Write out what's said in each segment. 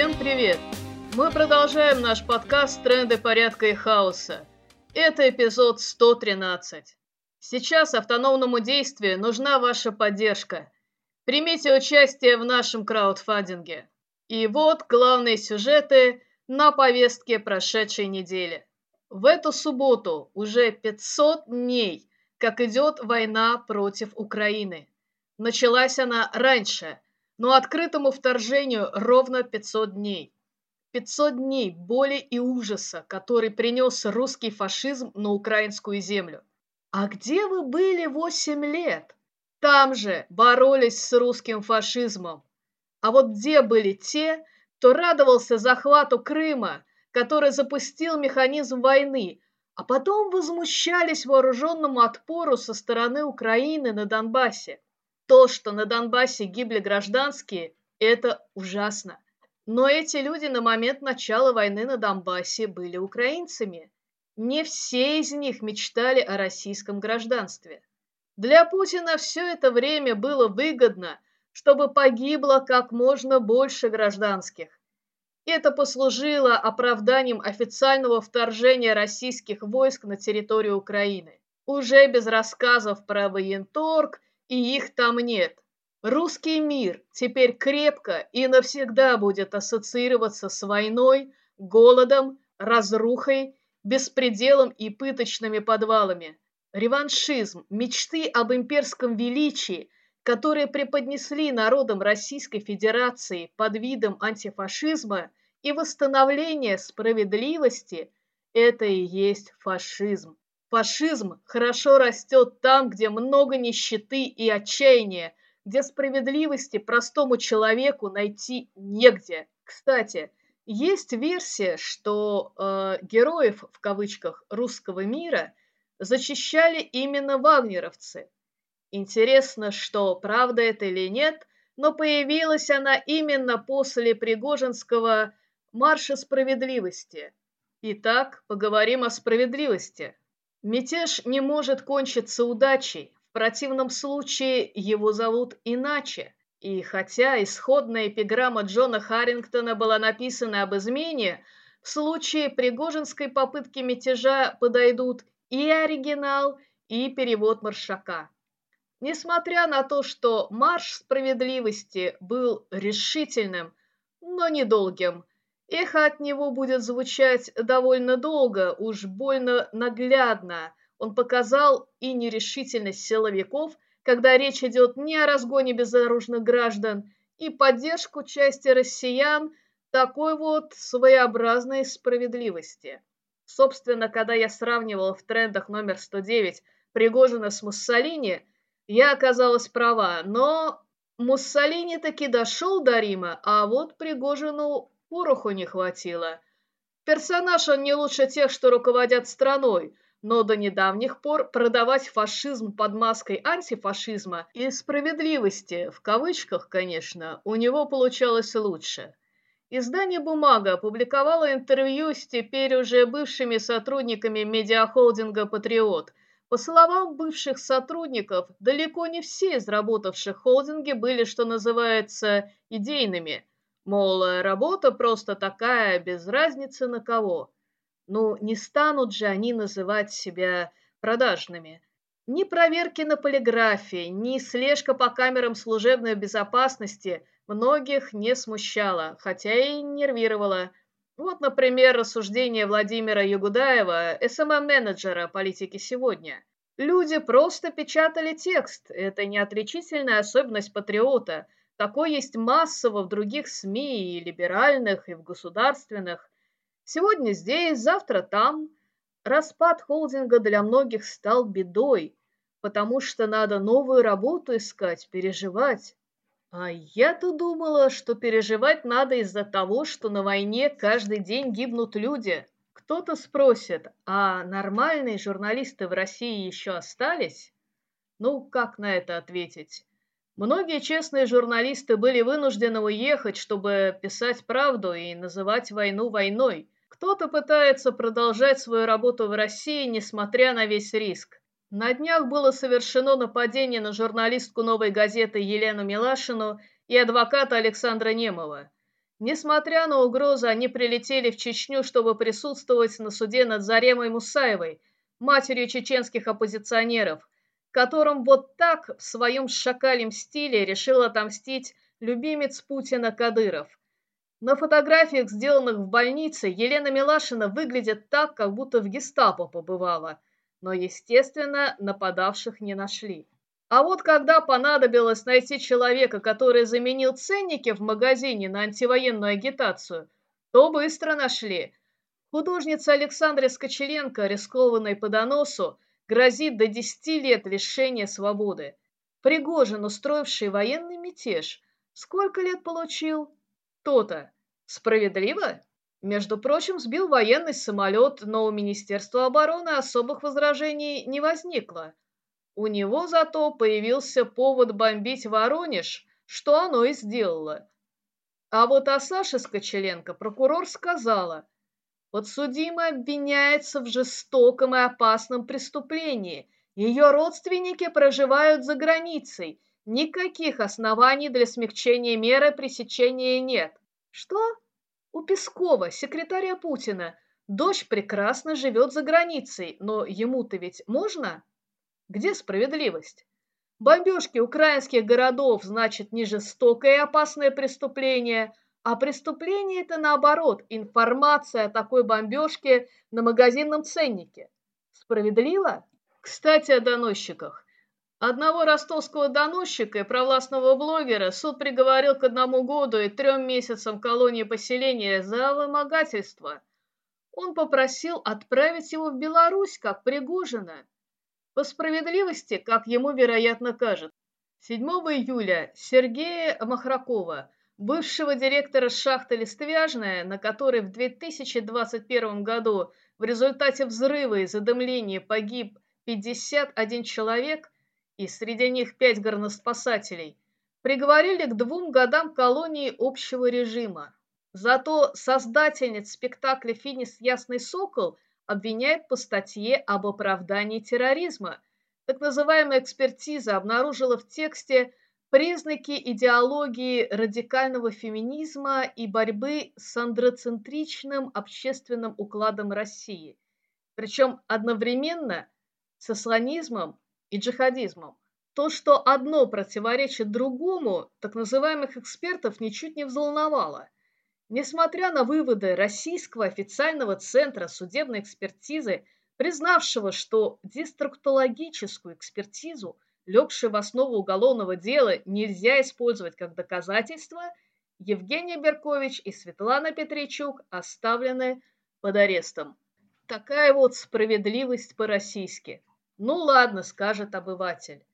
Всем привет! Мы продолжаем наш подкаст «Тренды порядка и хаоса». Это эпизод 113. Сейчас автономному действию нужна ваша поддержка. Примите участие в нашем краудфандинге. И вот главные сюжеты на повестке прошедшей недели. В эту субботу уже 500 дней, как идет война против Украины. Началась она раньше, но открытому вторжению ровно 500 дней. 500 дней боли и ужаса, который принес русский фашизм на украинскую землю. А где вы были 8 лет? Там же боролись с русским фашизмом. А вот где были те, кто радовался захвату Крыма, который запустил механизм войны, а потом возмущались вооруженному отпору со стороны Украины на Донбассе. То, что на Донбассе гибли гражданские, это ужасно. Но эти люди на момент начала войны на Донбассе были украинцами. Не все из них мечтали о российском гражданстве. Для Путина все это время было выгодно, чтобы погибло как можно больше гражданских. Это послужило оправданием официального вторжения российских войск на территорию Украины. Уже без рассказов про военторг и их там нет. Русский мир теперь крепко и навсегда будет ассоциироваться с войной, голодом, разрухой, беспределом и пыточными подвалами. Реваншизм, мечты об имперском величии, которые преподнесли народам Российской Федерации под видом антифашизма, и восстановление справедливости – это и есть фашизм. Фашизм хорошо растет там, где много нищеты и отчаяния, где справедливости простому человеку найти негде. Кстати, есть версия, что э, героев в кавычках русского мира зачищали именно вагнеровцы. Интересно, что правда это или нет, но появилась она именно после Пригожинского марша справедливости. Итак, поговорим о справедливости. Мятеж не может кончиться удачей, в противном случае его зовут иначе. И хотя исходная эпиграмма Джона Харрингтона была написана об измене, в случае Пригожинской попытки мятежа подойдут и оригинал, и перевод Маршака. Несмотря на то, что марш справедливости был решительным, но недолгим, Эхо от него будет звучать довольно долго, уж больно наглядно. Он показал и нерешительность силовиков, когда речь идет не о разгоне безоружных граждан, и поддержку части россиян такой вот своеобразной справедливости. Собственно, когда я сравнивал в трендах номер 109 Пригожина с Муссолини, я оказалась права, но Муссолини таки дошел до Рима, а вот Пригожину пороху не хватило. Персонаж он не лучше тех, что руководят страной, но до недавних пор продавать фашизм под маской антифашизма и справедливости, в кавычках, конечно, у него получалось лучше. Издание «Бумага» опубликовало интервью с теперь уже бывшими сотрудниками медиахолдинга «Патриот». По словам бывших сотрудников, далеко не все из работавших в были, что называется, идейными – Мол, работа просто такая, без разницы на кого. Ну, не станут же они называть себя продажными. Ни проверки на полиграфе, ни слежка по камерам служебной безопасности многих не смущала, хотя и нервировала. Вот, например, рассуждение Владимира Югудаева, SMM-менеджера политики сегодня. Люди просто печатали текст, это не отличительная особенность патриота – Такое есть массово в других СМИ, и либеральных, и в государственных. Сегодня здесь, завтра там. Распад холдинга для многих стал бедой, потому что надо новую работу искать, переживать. А я-то думала, что переживать надо из-за того, что на войне каждый день гибнут люди. Кто-то спросит, а нормальные журналисты в России еще остались? Ну, как на это ответить? Многие честные журналисты были вынуждены уехать, чтобы писать правду и называть войну войной. Кто-то пытается продолжать свою работу в России, несмотря на весь риск. На днях было совершено нападение на журналистку «Новой газеты» Елену Милашину и адвоката Александра Немова. Несмотря на угрозы, они прилетели в Чечню, чтобы присутствовать на суде над Заремой Мусаевой, матерью чеченских оппозиционеров, которым вот так в своем шакалем стиле решил отомстить любимец Путина Кадыров. На фотографиях, сделанных в больнице, Елена Милашина выглядит так, как будто в гестапо побывала, но, естественно, нападавших не нашли. А вот когда понадобилось найти человека, который заменил ценники в магазине на антивоенную агитацию, то быстро нашли. Художница Александра Скочеленко, рискованной по доносу, грозит до 10 лет лишения свободы. Пригожин, устроивший военный мятеж, сколько лет получил? То-то. Справедливо? Между прочим, сбил военный самолет, но у Министерства обороны особых возражений не возникло. У него зато появился повод бомбить Воронеж, что оно и сделало. А вот о Саше Скочеленко прокурор сказала, подсудимая обвиняется в жестоком и опасном преступлении. Ее родственники проживают за границей. Никаких оснований для смягчения меры пресечения нет. Что? У Пескова, секретаря Путина, дочь прекрасно живет за границей, но ему-то ведь можно? Где справедливость? Бомбежки украинских городов значит не жестокое и опасное преступление, а преступление это наоборот, информация о такой бомбежке на магазинном ценнике. Справедливо? Кстати, о доносчиках. Одного ростовского доносчика и провластного блогера суд приговорил к одному году и трем месяцам колонии поселения за вымогательство. Он попросил отправить его в Беларусь, как Пригожина. По справедливости, как ему, вероятно, кажется. 7 июля Сергея Махракова, бывшего директора шахты «Листвяжная», на которой в 2021 году в результате взрыва и задымления погиб 51 человек, и среди них 5 горноспасателей, приговорили к двум годам колонии общего режима. Зато создательниц спектакля «Финис Ясный Сокол» обвиняет по статье об оправдании терроризма. Так называемая экспертиза обнаружила в тексте признаки идеологии радикального феминизма и борьбы с андроцентричным общественным укладом России, причем одновременно с исламизмом и джихадизмом. То, что одно противоречит другому, так называемых экспертов ничуть не взволновало – Несмотря на выводы Российского официального центра судебной экспертизы, признавшего, что деструктологическую экспертизу, легшую в основу уголовного дела, нельзя использовать как доказательство, Евгения Беркович и Светлана Петричук оставлены под арестом. Такая вот справедливость по-российски. Ну ладно, скажет обыватель.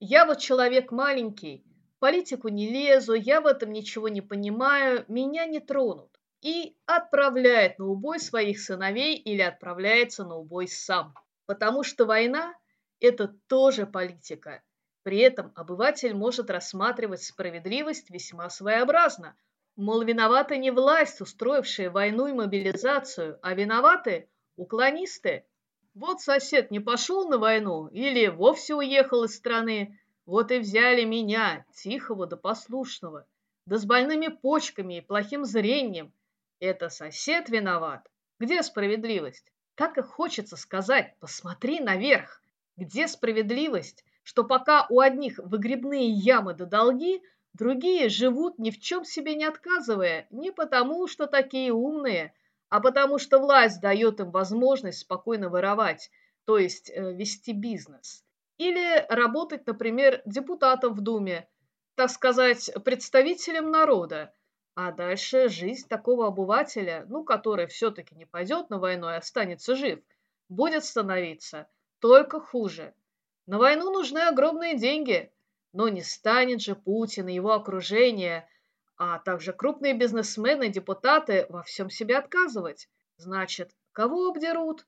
Я вот человек маленький, политику не лезу, я в этом ничего не понимаю, меня не тронут. И отправляет на убой своих сыновей или отправляется на убой сам. Потому что война – это тоже политика. При этом обыватель может рассматривать справедливость весьма своеобразно. Мол, виноваты не власть, устроившая войну и мобилизацию, а виноваты уклонисты. Вот сосед не пошел на войну или вовсе уехал из страны, вот и взяли меня, тихого да послушного, да с больными почками и плохим зрением. Это сосед виноват. Где справедливость? Так и хочется сказать, посмотри наверх. Где справедливость, что пока у одних выгребные ямы да долги, другие живут ни в чем себе не отказывая, не потому, что такие умные, а потому что власть дает им возможность спокойно воровать, то есть э, вести бизнес. Или работать, например, депутатом в Думе, так сказать, представителем народа. А дальше жизнь такого обывателя, ну, который все-таки не пойдет на войну и останется жив, будет становиться только хуже. На войну нужны огромные деньги, но не станет же Путин и его окружение, а также крупные бизнесмены, депутаты во всем себе отказывать. Значит, кого обдерут?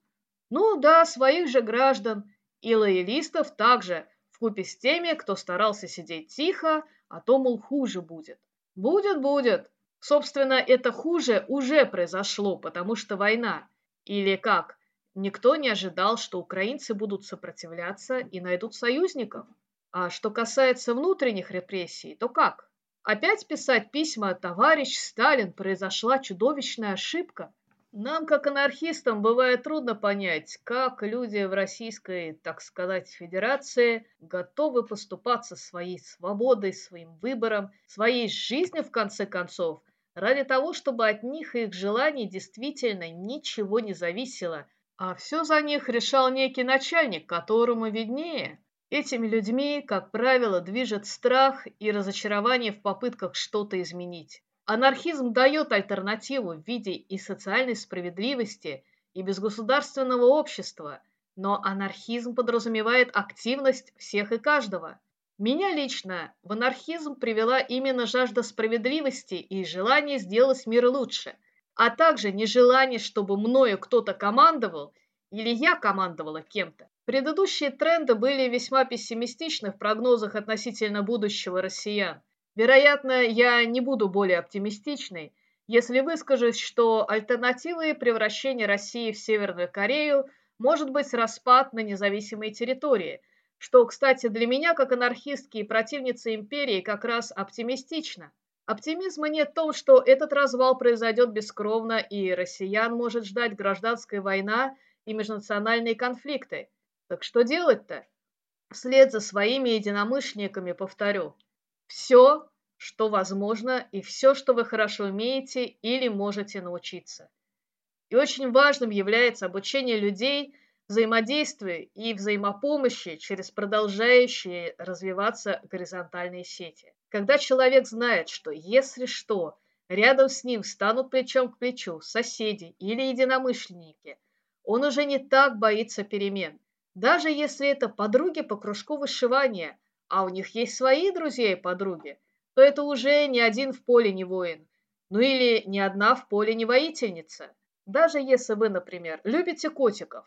Ну да, своих же граждан – и лоялистов также, вкупе с теми, кто старался сидеть тихо, а то, мол, хуже будет. Будет, будет. Собственно, это хуже уже произошло, потому что война. Или как? Никто не ожидал, что украинцы будут сопротивляться и найдут союзников. А что касается внутренних репрессий, то как? Опять писать письма «Товарищ Сталин, произошла чудовищная ошибка». Нам, как анархистам, бывает трудно понять, как люди в Российской, так сказать, Федерации готовы поступаться своей свободой, своим выбором, своей жизнью, в конце концов, ради того, чтобы от них и их желаний действительно ничего не зависело, а все за них решал некий начальник, которому виднее. Этими людьми, как правило, движет страх и разочарование в попытках что-то изменить. Анархизм дает альтернативу в виде и социальной справедливости, и безгосударственного общества, но анархизм подразумевает активность всех и каждого. Меня лично в анархизм привела именно жажда справедливости и желание сделать мир лучше, а также нежелание, чтобы мною кто-то командовал или я командовала кем-то. Предыдущие тренды были весьма пессимистичны в прогнозах относительно будущего россиян. Вероятно, я не буду более оптимистичной, если выскажусь, что альтернативой превращения России в Северную Корею может быть распад на независимые территории, что, кстати, для меня, как анархистки и противницы империи, как раз оптимистично. Оптимизма нет в том, что этот развал произойдет бескровно, и россиян может ждать гражданская война и межнациональные конфликты. Так что делать-то? Вслед за своими единомышленниками повторю – все, что возможно, и все, что вы хорошо умеете или можете научиться. И очень важным является обучение людей взаимодействию и взаимопомощи через продолжающие развиваться горизонтальные сети. Когда человек знает, что если что, рядом с ним станут плечом к плечу соседи или единомышленники, он уже не так боится перемен. Даже если это подруги по кружку вышивания – а у них есть свои друзья и подруги, то это уже ни один в поле не воин, ну или ни одна в поле не воительница. Даже если вы, например, любите котиков,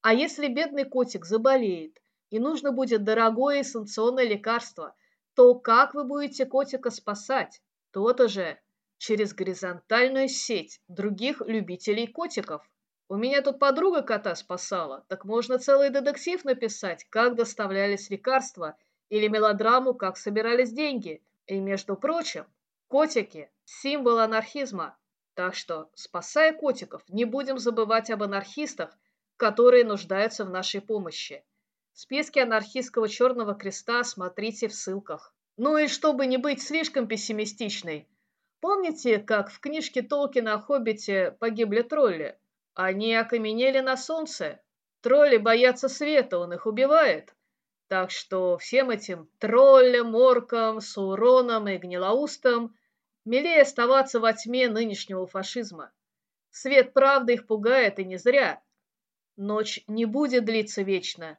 а если бедный котик заболеет и нужно будет дорогое санкционное лекарство, то как вы будете котика спасать? То-то же через горизонтальную сеть других любителей котиков. У меня тут подруга кота спасала, так можно целый детектив написать, как доставлялись лекарства – или мелодраму «Как собирались деньги». И, между прочим, котики – символ анархизма. Так что, спасая котиков, не будем забывать об анархистах, которые нуждаются в нашей помощи. Списки анархистского Черного Креста смотрите в ссылках. Ну и чтобы не быть слишком пессимистичной, помните, как в книжке Толкина о Хоббите погибли тролли? Они окаменели на солнце. Тролли боятся света, он их убивает. Так что всем этим троллям, оркам, сауроном и гнилоустам милее оставаться во тьме нынешнего фашизма. Свет правды их пугает, и не зря. Ночь не будет длиться вечно.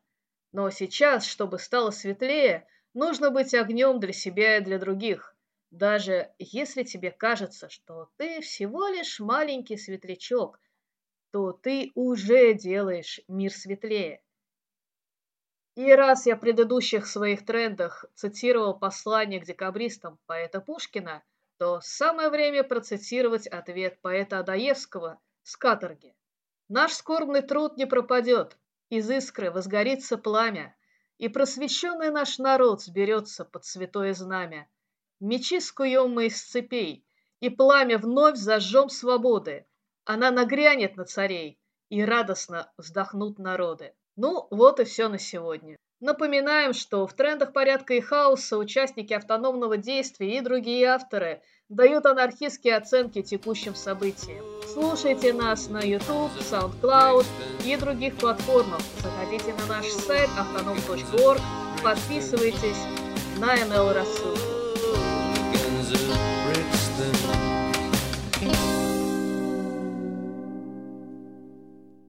Но сейчас, чтобы стало светлее, нужно быть огнем для себя и для других. Даже если тебе кажется, что ты всего лишь маленький светлячок, то ты уже делаешь мир светлее. И раз я в предыдущих своих трендах цитировал послание к декабристам поэта Пушкина, то самое время процитировать ответ поэта Адаевского с каторги. Наш скорбный труд не пропадет, из искры возгорится пламя, и просвещенный наш народ сберется под святое знамя. Мечи скуем мы из цепей, и пламя вновь зажжем свободы. Она нагрянет на царей, и радостно вздохнут народы. Ну, вот и все на сегодня. Напоминаем, что в трендах порядка и хаоса участники автономного действия и другие авторы дают анархистские оценки текущим событиям. Слушайте нас на YouTube, SoundCloud и других платформах. Заходите на наш сайт автоном.орг, подписывайтесь на ML рассылку.